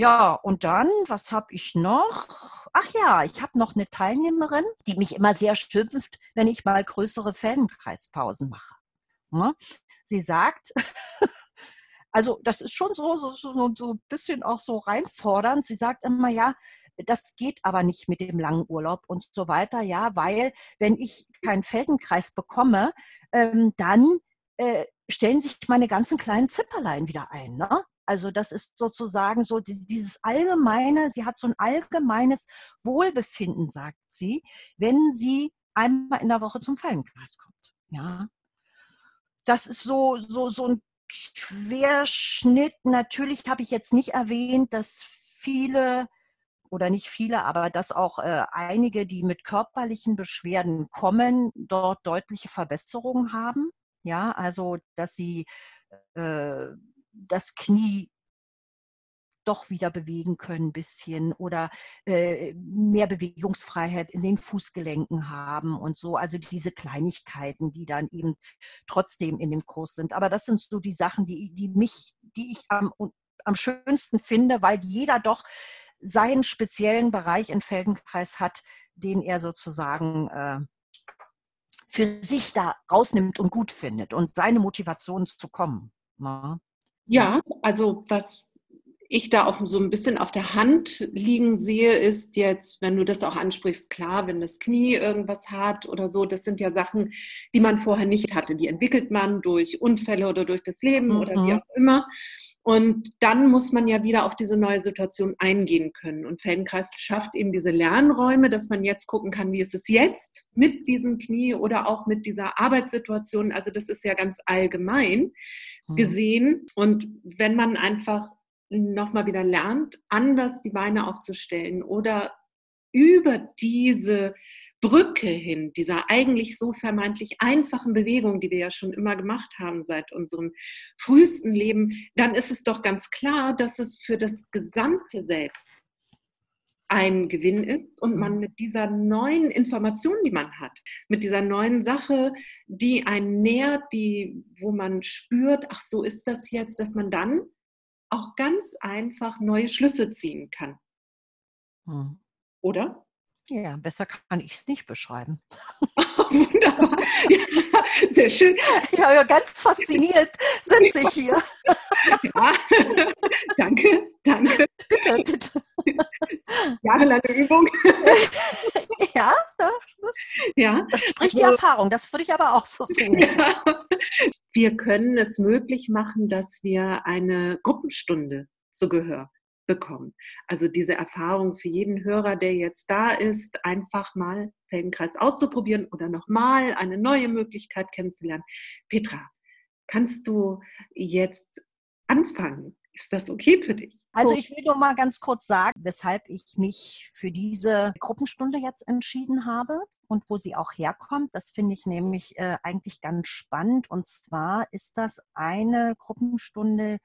Ja, und dann, was habe ich noch? Ach ja, ich habe noch eine Teilnehmerin, die mich immer sehr schimpft, wenn ich mal größere Feldenkreispausen mache. Ja, sie sagt, also das ist schon so, so, so, so ein bisschen auch so reinfordernd. Sie sagt immer, ja, das geht aber nicht mit dem langen Urlaub und so weiter, ja, weil wenn ich keinen Feldenkreis bekomme, ähm, dann äh, stellen sich meine ganzen kleinen Zipperlein wieder ein. Ne? Also das ist sozusagen so dieses allgemeine, sie hat so ein allgemeines Wohlbefinden, sagt sie, wenn sie einmal in der Woche zum Feldenkreis kommt. Ja. Das ist so, so, so ein Querschnitt. Natürlich habe ich jetzt nicht erwähnt, dass viele oder nicht viele, aber dass auch äh, einige, die mit körperlichen Beschwerden kommen, dort deutliche Verbesserungen haben. Ja, also dass sie äh, das Knie doch wieder bewegen können ein bisschen oder äh, mehr Bewegungsfreiheit in den Fußgelenken haben und so. Also diese Kleinigkeiten, die dann eben trotzdem in dem Kurs sind. Aber das sind so die Sachen, die, die mich, die ich am, am schönsten finde, weil jeder doch seinen speziellen Bereich in Feldenkreis hat, den er sozusagen äh, für sich da rausnimmt und gut findet und seine Motivation zu kommen. Na? Ja, also das ich da auch so ein bisschen auf der Hand liegen sehe, ist jetzt, wenn du das auch ansprichst, klar, wenn das Knie irgendwas hat oder so, das sind ja Sachen, die man vorher nicht hatte. Die entwickelt man durch Unfälle oder durch das Leben mhm. oder wie mhm. auch immer. Und dann muss man ja wieder auf diese neue Situation eingehen können. Und Feldenkreis schafft eben diese Lernräume, dass man jetzt gucken kann, wie ist es jetzt mit diesem Knie oder auch mit dieser Arbeitssituation. Also das ist ja ganz allgemein. Gesehen. Und wenn man einfach nochmal wieder lernt, anders die Beine aufzustellen oder über diese Brücke hin, dieser eigentlich so vermeintlich einfachen Bewegung, die wir ja schon immer gemacht haben seit unserem frühesten Leben, dann ist es doch ganz klar, dass es für das gesamte Selbst ein Gewinn ist und man mit dieser neuen Information, die man hat, mit dieser neuen Sache, die einen nährt, die, wo man spürt, ach so ist das jetzt, dass man dann auch ganz einfach neue Schlüsse ziehen kann. Hm. Oder? Ja, besser kann ich es nicht beschreiben. Wunderbar. Ja, sehr schön. Ja, ja, ganz fasziniert sind Sie hier. Ja, danke, danke. Bitte, bitte. Jahrelange Übung. Ja, das, ja. das spricht die also Erfahrung. Das würde ich aber auch so sehen. Ja. Wir können es möglich machen, dass wir eine Gruppenstunde zu Gehör bekommen. Also diese Erfahrung für jeden Hörer, der jetzt da ist, einfach mal Feldenkreis auszuprobieren oder nochmal eine neue Möglichkeit kennenzulernen. Petra, kannst du jetzt anfangen? Ist das okay für dich? Also ich will nur mal ganz kurz sagen, weshalb ich mich für diese Gruppenstunde jetzt entschieden habe und wo sie auch herkommt. Das finde ich nämlich äh, eigentlich ganz spannend. Und zwar ist das eine Gruppenstunde,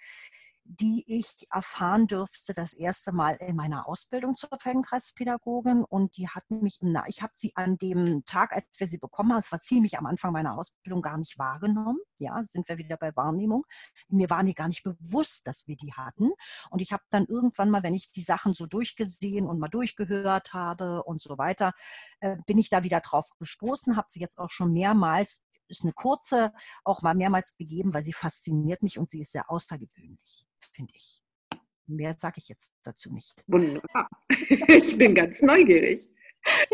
die ich erfahren dürfte das erste Mal in meiner Ausbildung zur Feldenkreispädagogin und die hat mich im ich habe sie an dem Tag, als wir sie bekommen haben, es war ziemlich am Anfang meiner Ausbildung gar nicht wahrgenommen. Ja, sind wir wieder bei Wahrnehmung. Mir war nie gar nicht bewusst, dass wir die hatten und ich habe dann irgendwann mal, wenn ich die Sachen so durchgesehen und mal durchgehört habe und so weiter, äh, bin ich da wieder drauf gestoßen, habe sie jetzt auch schon mehrmals ist eine kurze, auch mal mehrmals gegeben, weil sie fasziniert mich und sie ist sehr außergewöhnlich finde ich. Mehr sage ich jetzt dazu nicht. Wunderbar. Ich bin ganz neugierig.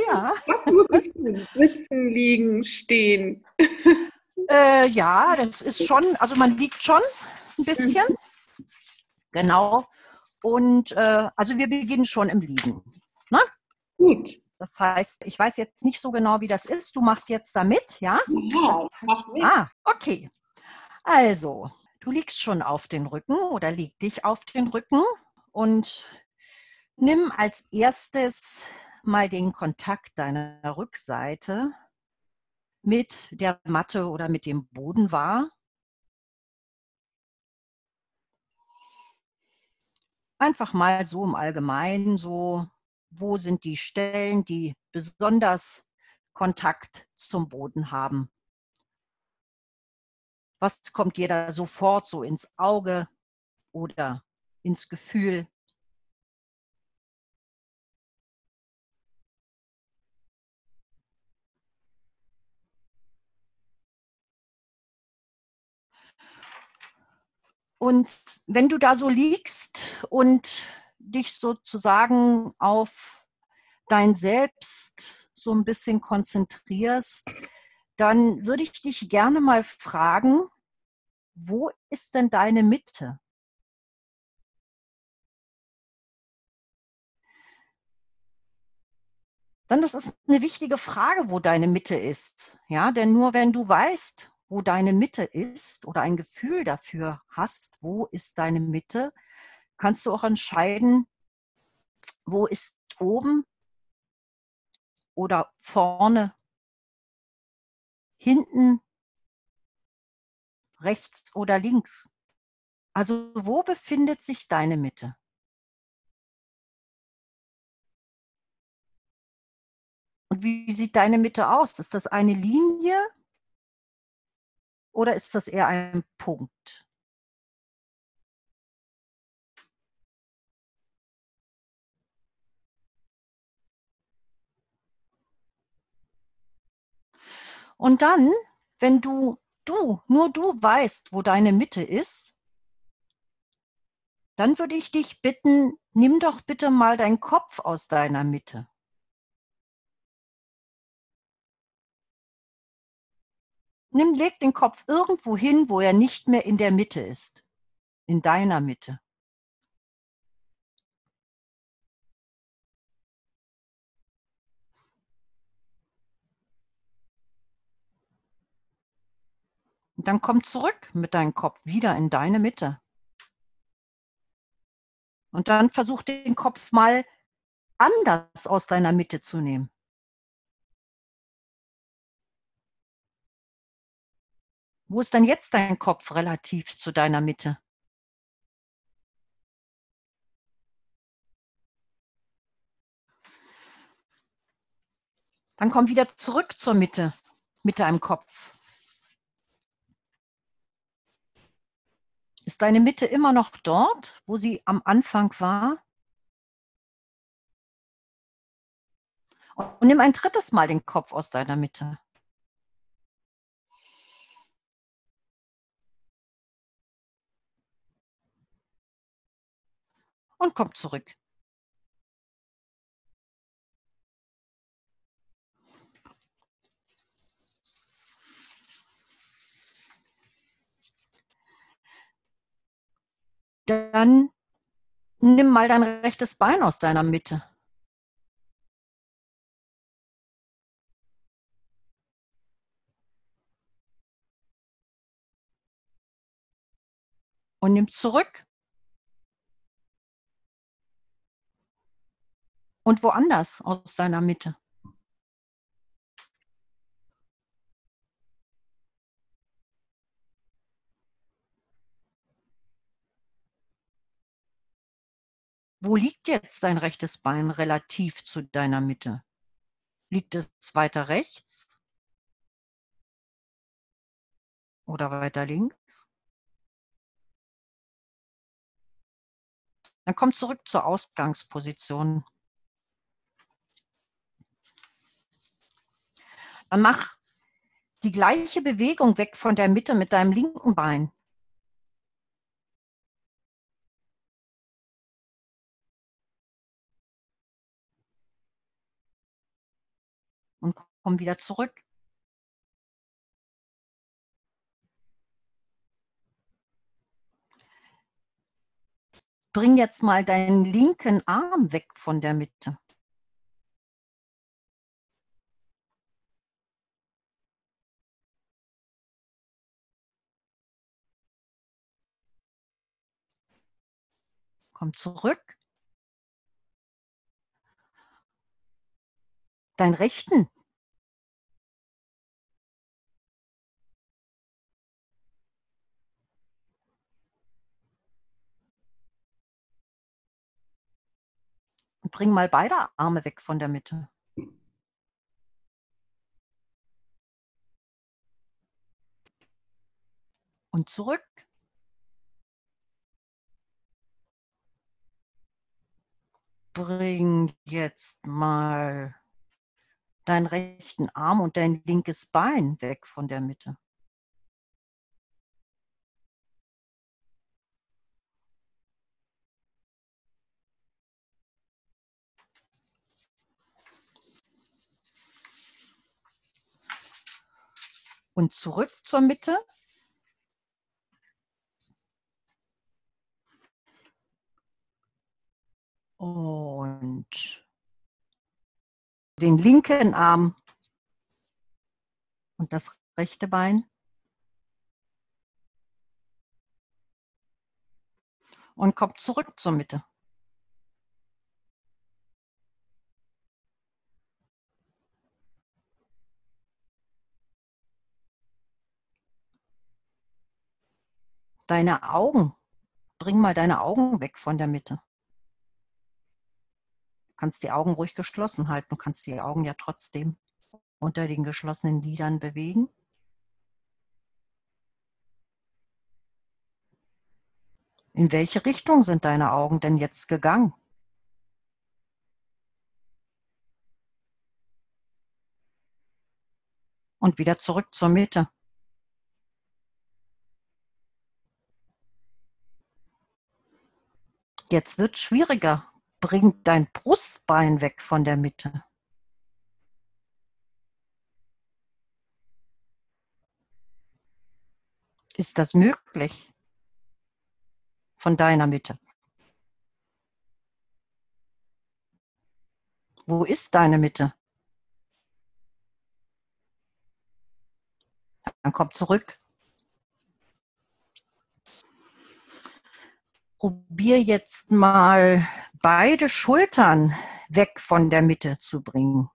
Ja. Was muss ich tun? Sitzen, liegen, stehen? Äh, ja, das ist schon, also man liegt schon ein bisschen. Mhm. Genau. Und äh, also wir beginnen schon im Liegen. Ne? Gut. Das heißt, ich weiß jetzt nicht so genau, wie das ist. Du machst jetzt da mit, ja? Ja, das heißt, mit. Ah, okay. Also, Du liegst schon auf den Rücken oder leg dich auf den Rücken und nimm als erstes mal den Kontakt deiner Rückseite mit der Matte oder mit dem Boden wahr. Einfach mal so im Allgemeinen, so, wo sind die Stellen, die besonders Kontakt zum Boden haben. Was kommt dir da sofort so ins Auge oder ins Gefühl? Und wenn du da so liegst und dich sozusagen auf dein Selbst so ein bisschen konzentrierst, dann würde ich dich gerne mal fragen, wo ist denn deine Mitte? Dann das ist eine wichtige Frage, wo deine Mitte ist. Ja, denn nur wenn du weißt, wo deine Mitte ist oder ein Gefühl dafür hast, wo ist deine Mitte, kannst du auch entscheiden, wo ist oben oder vorne hinten, rechts oder links? Also wo befindet sich deine Mitte? Und wie sieht deine Mitte aus? Ist das eine Linie oder ist das eher ein Punkt? Und dann, wenn du, du, nur du weißt, wo deine Mitte ist, Dann würde ich dich bitten, nimm doch bitte mal deinen Kopf aus deiner Mitte. Nimm, leg den Kopf irgendwo hin, wo er nicht mehr in der Mitte ist. In deiner Mitte. Und dann komm zurück mit deinem Kopf wieder in deine Mitte. Und dann versuch den Kopf mal anders aus deiner Mitte zu nehmen. Wo ist denn jetzt dein Kopf relativ zu deiner Mitte? Dann komm wieder zurück zur Mitte mit deinem Kopf. Ist deine Mitte immer noch dort, wo sie am Anfang war? Und nimm ein drittes Mal den Kopf aus deiner Mitte. Und komm zurück. Dann nimm mal dein rechtes Bein aus deiner Mitte. Und nimm zurück. Und woanders aus deiner Mitte. Wo liegt jetzt dein rechtes Bein relativ zu deiner Mitte? Liegt es weiter rechts? Oder weiter links? Dann komm zurück zur Ausgangsposition. Dann mach die gleiche Bewegung weg von der Mitte mit deinem linken Bein. Komm wieder zurück. Bring jetzt mal deinen linken Arm weg von der Mitte. Komm zurück. deinen rechten. Bring mal beide Arme weg von der Mitte. Und zurück. Bring jetzt mal deinen rechten Arm und dein linkes Bein weg von der Mitte. Und zurück zur Mitte. Und den linken Arm und das rechte Bein. Und kommt zurück zur Mitte. Deine Augen, bring mal deine Augen weg von der Mitte kannst die Augen ruhig geschlossen halten. Du kannst die Augen ja trotzdem unter den geschlossenen Lidern bewegen. In welche Richtung sind deine Augen denn jetzt gegangen? Und wieder zurück zur Mitte. Jetzt wird schwieriger. Bring dein Brustbein weg von der Mitte. Ist das möglich? Von deiner Mitte. Wo ist deine Mitte? Dann komm zurück. Probier jetzt mal beide Schultern weg von der Mitte zu bringen.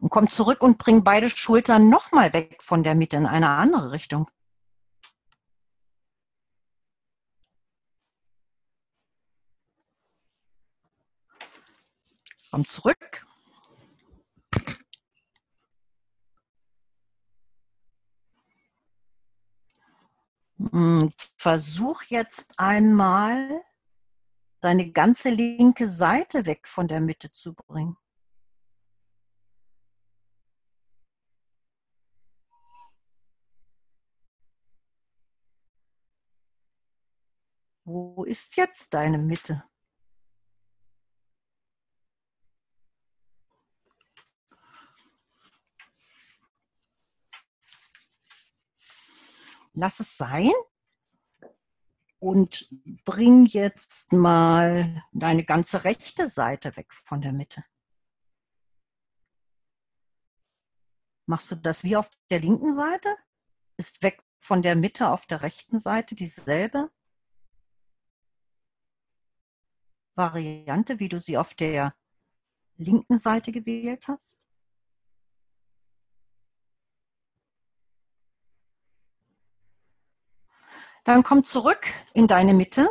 und komm zurück und bring beide Schultern nochmal weg von der Mitte in eine andere Richtung. Komm zurück. Versuch jetzt einmal deine ganze linke Seite weg von der Mitte zu bringen. Wo ist jetzt deine Mitte? Lass es sein und bring jetzt mal deine ganze rechte Seite weg von der Mitte. Machst du das wie auf der linken Seite? Ist weg von der Mitte auf der rechten Seite dieselbe? Variante, wie du sie auf der linken Seite gewählt hast? Dann komm zurück in deine Mitte.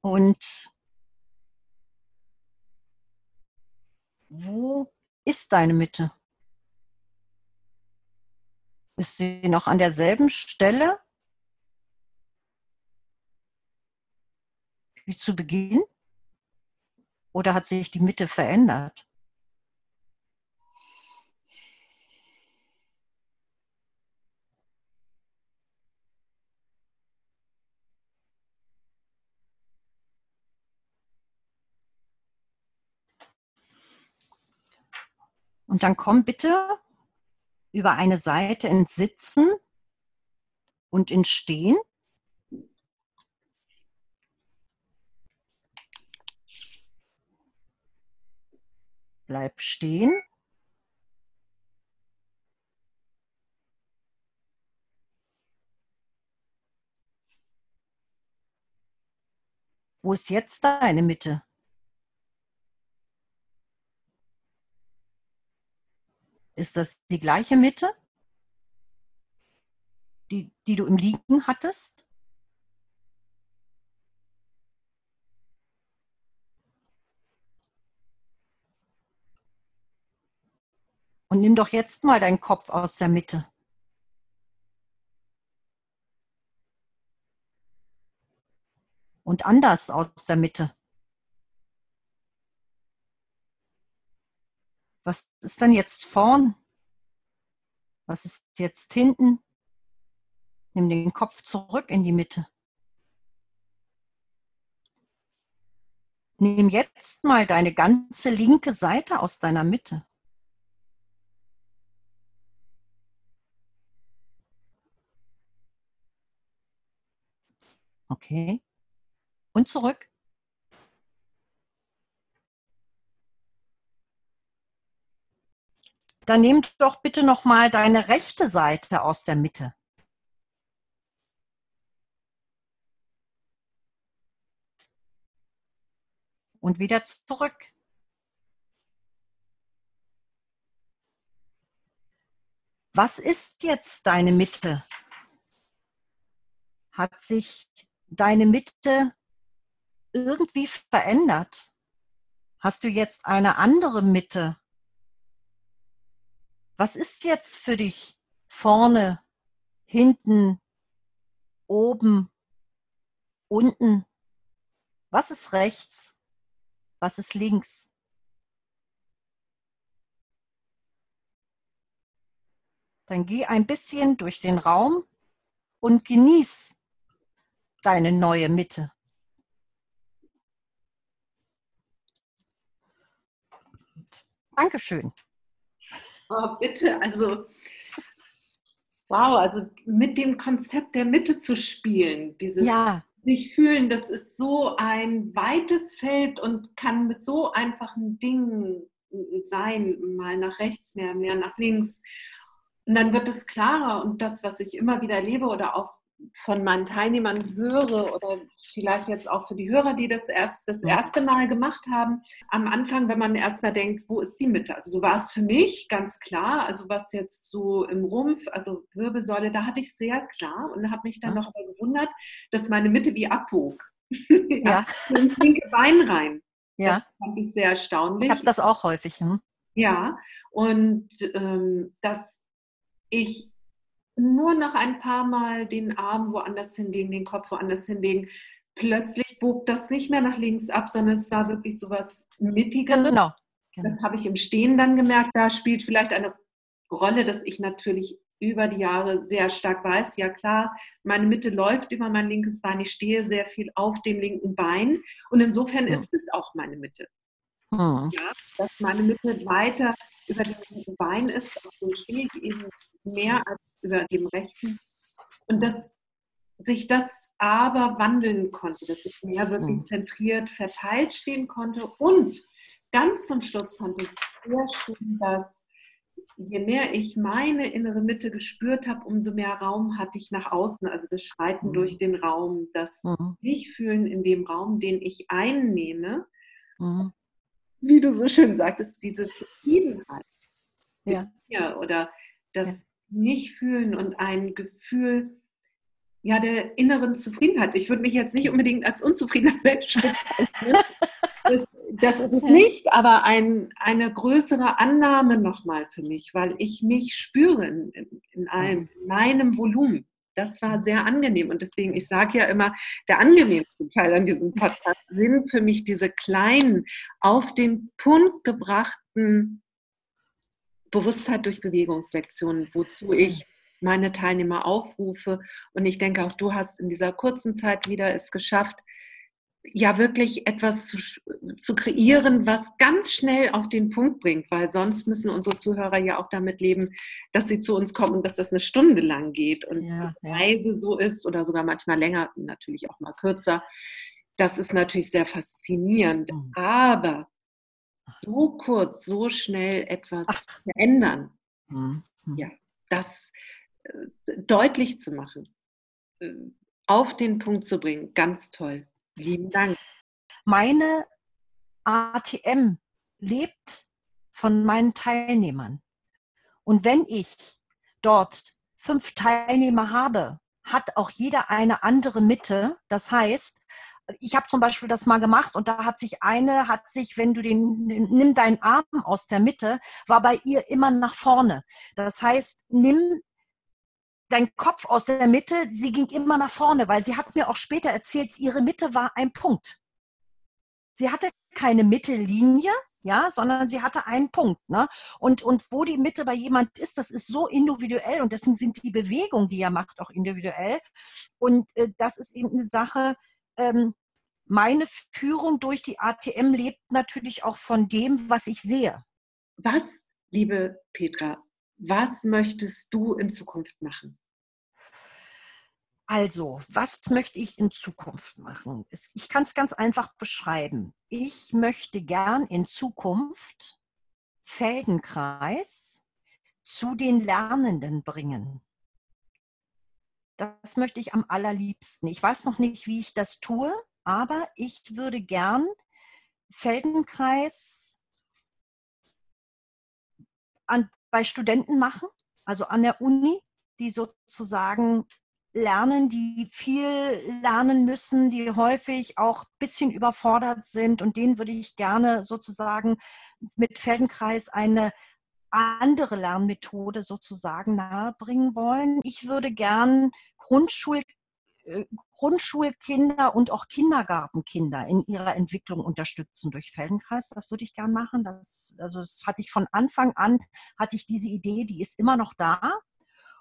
Und wo ist deine Mitte? Ist sie noch an derselben Stelle wie zu Beginn? Oder hat sich die Mitte verändert? Und dann komm bitte über eine Seite ins Sitzen und ins Stehen. Bleib stehen. Wo ist jetzt deine Mitte? Ist das die gleiche Mitte, die, die du im Liegen hattest? Und nimm doch jetzt mal deinen Kopf aus der Mitte. Und anders aus der Mitte. Was ist dann jetzt vorn? Was ist jetzt hinten? Nimm den Kopf zurück in die Mitte. Nimm jetzt mal deine ganze linke Seite aus deiner Mitte. Okay. Und zurück. Dann nimm doch bitte noch mal deine rechte Seite aus der Mitte. Und wieder zurück. Was ist jetzt deine Mitte? Hat sich deine Mitte irgendwie verändert? Hast du jetzt eine andere Mitte? Was ist jetzt für dich vorne, hinten, oben, unten? Was ist rechts? Was ist links? Dann geh ein bisschen durch den Raum und genieß deine neue Mitte. Dankeschön. Oh, bitte, also wow, also mit dem Konzept der Mitte zu spielen, dieses ja. sich fühlen, das ist so ein weites Feld und kann mit so einfachen Dingen sein, mal nach rechts mehr, mehr nach links. Und dann wird es klarer und das, was ich immer wieder erlebe oder auch von meinen Teilnehmern höre oder vielleicht jetzt auch für die Hörer, die das erst das erste Mal gemacht haben, am Anfang, wenn man erstmal denkt, wo ist die Mitte? Also so war es für mich ganz klar, also was jetzt so im Rumpf, also Wirbelsäule, da hatte ich sehr klar und habe mich dann noch aber gewundert, dass meine Mitte wie abwog. ja. Ins linke Bein rein. Ja. Das fand ich sehr erstaunlich. Ich habe das auch häufig. Hm? Ja, und ähm, dass ich nur noch ein paar Mal den Arm woanders hinlegen, den Kopf woanders hinlegen. Plötzlich bog das nicht mehr nach links ab, sondern es war wirklich so was Mittigeres. Genau. genau. Das habe ich im Stehen dann gemerkt. Da spielt vielleicht eine Rolle, dass ich natürlich über die Jahre sehr stark weiß, ja klar, meine Mitte läuft über mein linkes Bein, ich stehe sehr viel auf dem linken Bein und insofern ja. ist es auch meine Mitte. Hm. Ja, dass meine Mitte weiter über dem linken Bein ist, auf dem stehe ich eben mehr als über dem rechten. Und dass sich das aber wandeln konnte, dass ich mehr wirklich mhm. zentriert verteilt stehen konnte. Und ganz zum Schluss fand ich sehr schön, dass je mehr ich meine innere Mitte gespürt habe, umso mehr Raum hatte ich nach außen, also das Schreiten mhm. durch den Raum, das mhm. Nicht-Fühlen in dem Raum, den ich einnehme. Mhm. Wie du so schön sagtest, diese Zufriedenheit. Ja. ja oder das nicht fühlen und ein Gefühl ja, der inneren Zufriedenheit. Ich würde mich jetzt nicht unbedingt als unzufriedener Mensch bezeichnen. Das, das, ist es nicht, aber ein, eine größere Annahme nochmal für mich, weil ich mich spüre in, in, einem, in meinem Volumen. Das war sehr angenehm und deswegen, ich sage ja immer, der angenehmste Teil an diesem Podcast sind für mich diese kleinen, auf den Punkt gebrachten Bewusstheit durch Bewegungslektionen, wozu ich meine Teilnehmer aufrufe. Und ich denke, auch du hast in dieser kurzen Zeit wieder es geschafft, ja wirklich etwas zu, zu kreieren, was ganz schnell auf den Punkt bringt, weil sonst müssen unsere Zuhörer ja auch damit leben, dass sie zu uns kommen und dass das eine Stunde lang geht und ja, die Reise ja. so ist oder sogar manchmal länger, natürlich auch mal kürzer. Das ist natürlich sehr faszinierend. Mhm. Aber so kurz, so schnell etwas Ach. verändern. Mhm. Ja, das äh, deutlich zu machen, äh, auf den Punkt zu bringen, ganz toll. Vielen Dank. Meine ATM lebt von meinen Teilnehmern. Und wenn ich dort fünf Teilnehmer habe, hat auch jeder eine andere Mitte. Das heißt, ich habe zum Beispiel das mal gemacht und da hat sich eine, hat sich, wenn du den, nimm deinen Arm aus der Mitte, war bei ihr immer nach vorne. Das heißt, nimm deinen Kopf aus der Mitte, sie ging immer nach vorne, weil sie hat mir auch später erzählt, ihre Mitte war ein Punkt. Sie hatte keine Mittellinie, ja, sondern sie hatte einen Punkt. Ne? Und, und wo die Mitte bei jemand ist, das ist so individuell und deswegen sind die Bewegungen, die er macht, auch individuell. Und äh, das ist eben eine Sache, ähm, meine Führung durch die ATM lebt natürlich auch von dem, was ich sehe. Was, liebe Petra, was möchtest du in Zukunft machen? Also, was möchte ich in Zukunft machen? Ich kann es ganz einfach beschreiben. Ich möchte gern in Zukunft Feldenkreis zu den Lernenden bringen. Das möchte ich am allerliebsten. Ich weiß noch nicht, wie ich das tue, aber ich würde gern Feldenkreis an, bei Studenten machen, also an der Uni, die sozusagen lernen, die viel lernen müssen, die häufig auch ein bisschen überfordert sind. Und denen würde ich gerne sozusagen mit Feldenkreis eine andere Lernmethode sozusagen nahebringen wollen. Ich würde gern Grundschul äh, Grundschulkinder und auch Kindergartenkinder in ihrer Entwicklung unterstützen durch Feldenkreis. Das würde ich gern machen. Das, also das hatte ich von Anfang an, hatte ich diese Idee, die ist immer noch da.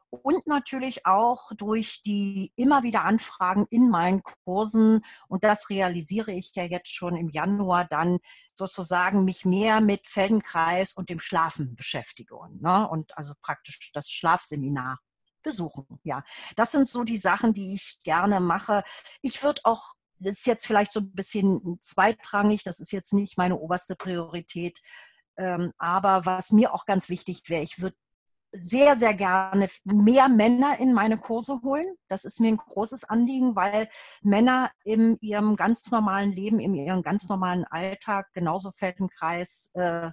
Und natürlich auch durch die immer wieder Anfragen in meinen Kursen. Und das realisiere ich ja jetzt schon im Januar dann sozusagen mich mehr mit Feldenkreis und dem Schlafen beschäftige. Ne? Und also praktisch das Schlafseminar besuchen. Ja, das sind so die Sachen, die ich gerne mache. Ich würde auch das ist jetzt vielleicht so ein bisschen zweitrangig, das ist jetzt nicht meine oberste Priorität. Ähm, aber was mir auch ganz wichtig wäre, ich würde sehr, sehr gerne mehr Männer in meine Kurse holen. Das ist mir ein großes Anliegen, weil Männer in ihrem ganz normalen Leben, in ihrem ganz normalen Alltag genauso Feldenkreis äh,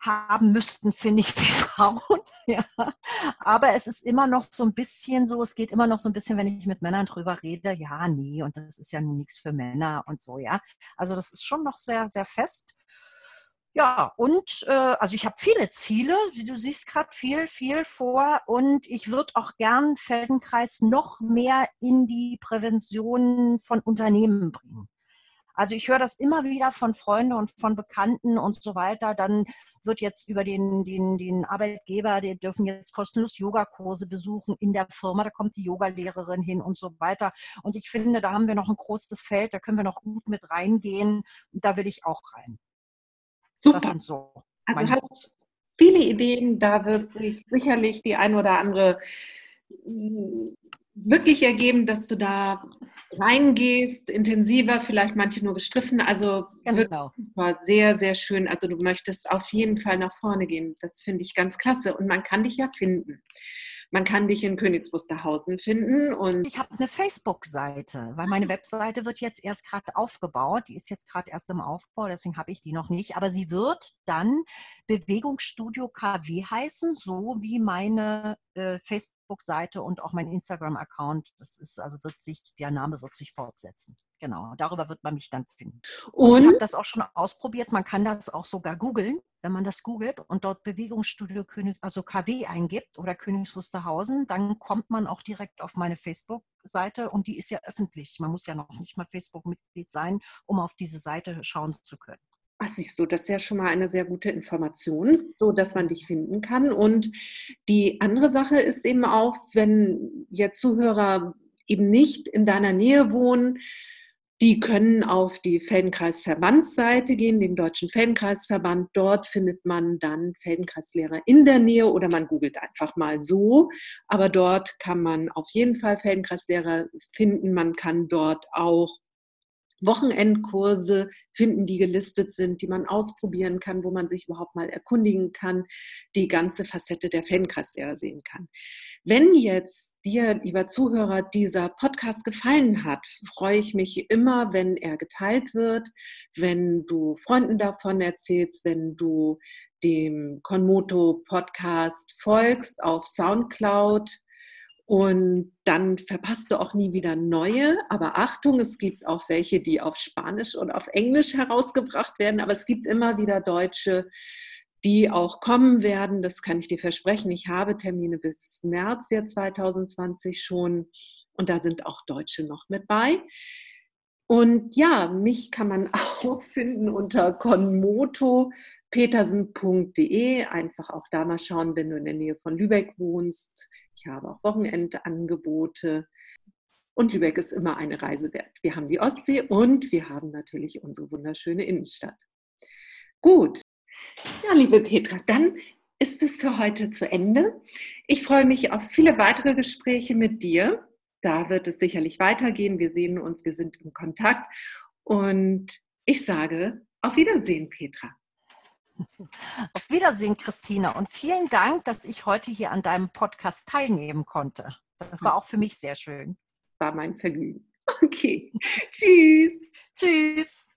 haben müssten, finde ich, die Frauen. Ja. Aber es ist immer noch so ein bisschen so, es geht immer noch so ein bisschen, wenn ich mit Männern drüber rede, ja, nee, und das ist ja nun nichts für Männer und so, ja. Also das ist schon noch sehr, sehr fest. Ja, und äh, also ich habe viele Ziele, wie du siehst gerade viel, viel vor und ich würde auch gern Feldenkreis noch mehr in die Prävention von Unternehmen bringen. Also ich höre das immer wieder von Freunden und von Bekannten und so weiter. Dann wird jetzt über den, den, den Arbeitgeber, die dürfen jetzt kostenlos Yogakurse besuchen in der Firma. Da kommt die Yogalehrerin hin und so weiter. Und ich finde, da haben wir noch ein großes Feld, da können wir noch gut mit reingehen. Da will ich auch rein. Super. Das sind so. Also hast viele Ideen, da wird sich sicherlich die ein oder andere mm, wirklich ergeben, dass du da reingehst, intensiver, vielleicht manche nur gestriffen. Also genau. war sehr, sehr schön. Also du möchtest auf jeden Fall nach vorne gehen. Das finde ich ganz klasse. Und man kann dich ja finden. Man kann dich in Königs Wusterhausen finden. Und ich habe eine Facebook-Seite, weil meine Webseite wird jetzt erst gerade aufgebaut. Die ist jetzt gerade erst im Aufbau, deswegen habe ich die noch nicht. Aber sie wird dann Bewegungsstudio KW heißen, so wie meine äh, Facebook-Seite und auch mein Instagram-Account. Das ist also wird sich, der Name wird sich fortsetzen. Genau, darüber wird man mich dann finden. Und ich habe das auch schon ausprobiert. Man kann das auch sogar googeln, wenn man das googelt und dort Bewegungsstudio König, also KW eingibt oder Königs Wusterhausen, dann kommt man auch direkt auf meine Facebook-Seite und die ist ja öffentlich. Man muss ja noch nicht mal Facebook-Mitglied sein, um auf diese Seite schauen zu können. Ach, siehst du, das ist ja schon mal eine sehr gute Information, so dass man dich finden kann. Und die andere Sache ist eben auch, wenn jetzt Zuhörer eben nicht in deiner Nähe wohnen, die können auf die Feldenkreisverbandsseite gehen, den Deutschen Feldenkreisverband. Dort findet man dann Feldenkreislehrer in der Nähe oder man googelt einfach mal so. Aber dort kann man auf jeden Fall Feldenkreislehrer finden. Man kann dort auch Wochenendkurse finden, die gelistet sind, die man ausprobieren kann, wo man sich überhaupt mal erkundigen kann, die ganze Facette der Fankreislehrer sehen kann. Wenn jetzt dir, lieber Zuhörer, dieser Podcast gefallen hat, freue ich mich immer, wenn er geteilt wird, wenn du Freunden davon erzählst, wenn du dem Konmoto Podcast folgst auf SoundCloud, und dann verpasst du auch nie wieder neue. Aber Achtung, es gibt auch welche, die auf Spanisch oder auf Englisch herausgebracht werden. Aber es gibt immer wieder deutsche, die auch kommen werden. Das kann ich dir versprechen. Ich habe Termine bis März ja 2020 schon. Und da sind auch Deutsche noch mit bei. Und ja, mich kann man auch finden unter Conmoto petersen.de. Einfach auch da mal schauen, wenn du in der Nähe von Lübeck wohnst. Ich habe auch Wochenendangebote. Und Lübeck ist immer eine Reise wert. Wir haben die Ostsee und wir haben natürlich unsere wunderschöne Innenstadt. Gut. Ja, liebe Petra, dann ist es für heute zu Ende. Ich freue mich auf viele weitere Gespräche mit dir. Da wird es sicherlich weitergehen. Wir sehen uns, wir sind im Kontakt. Und ich sage auf Wiedersehen, Petra. Auf Wiedersehen, Christina. Und vielen Dank, dass ich heute hier an deinem Podcast teilnehmen konnte. Das war auch für mich sehr schön. War mein Vergnügen. Okay. Tschüss. Tschüss.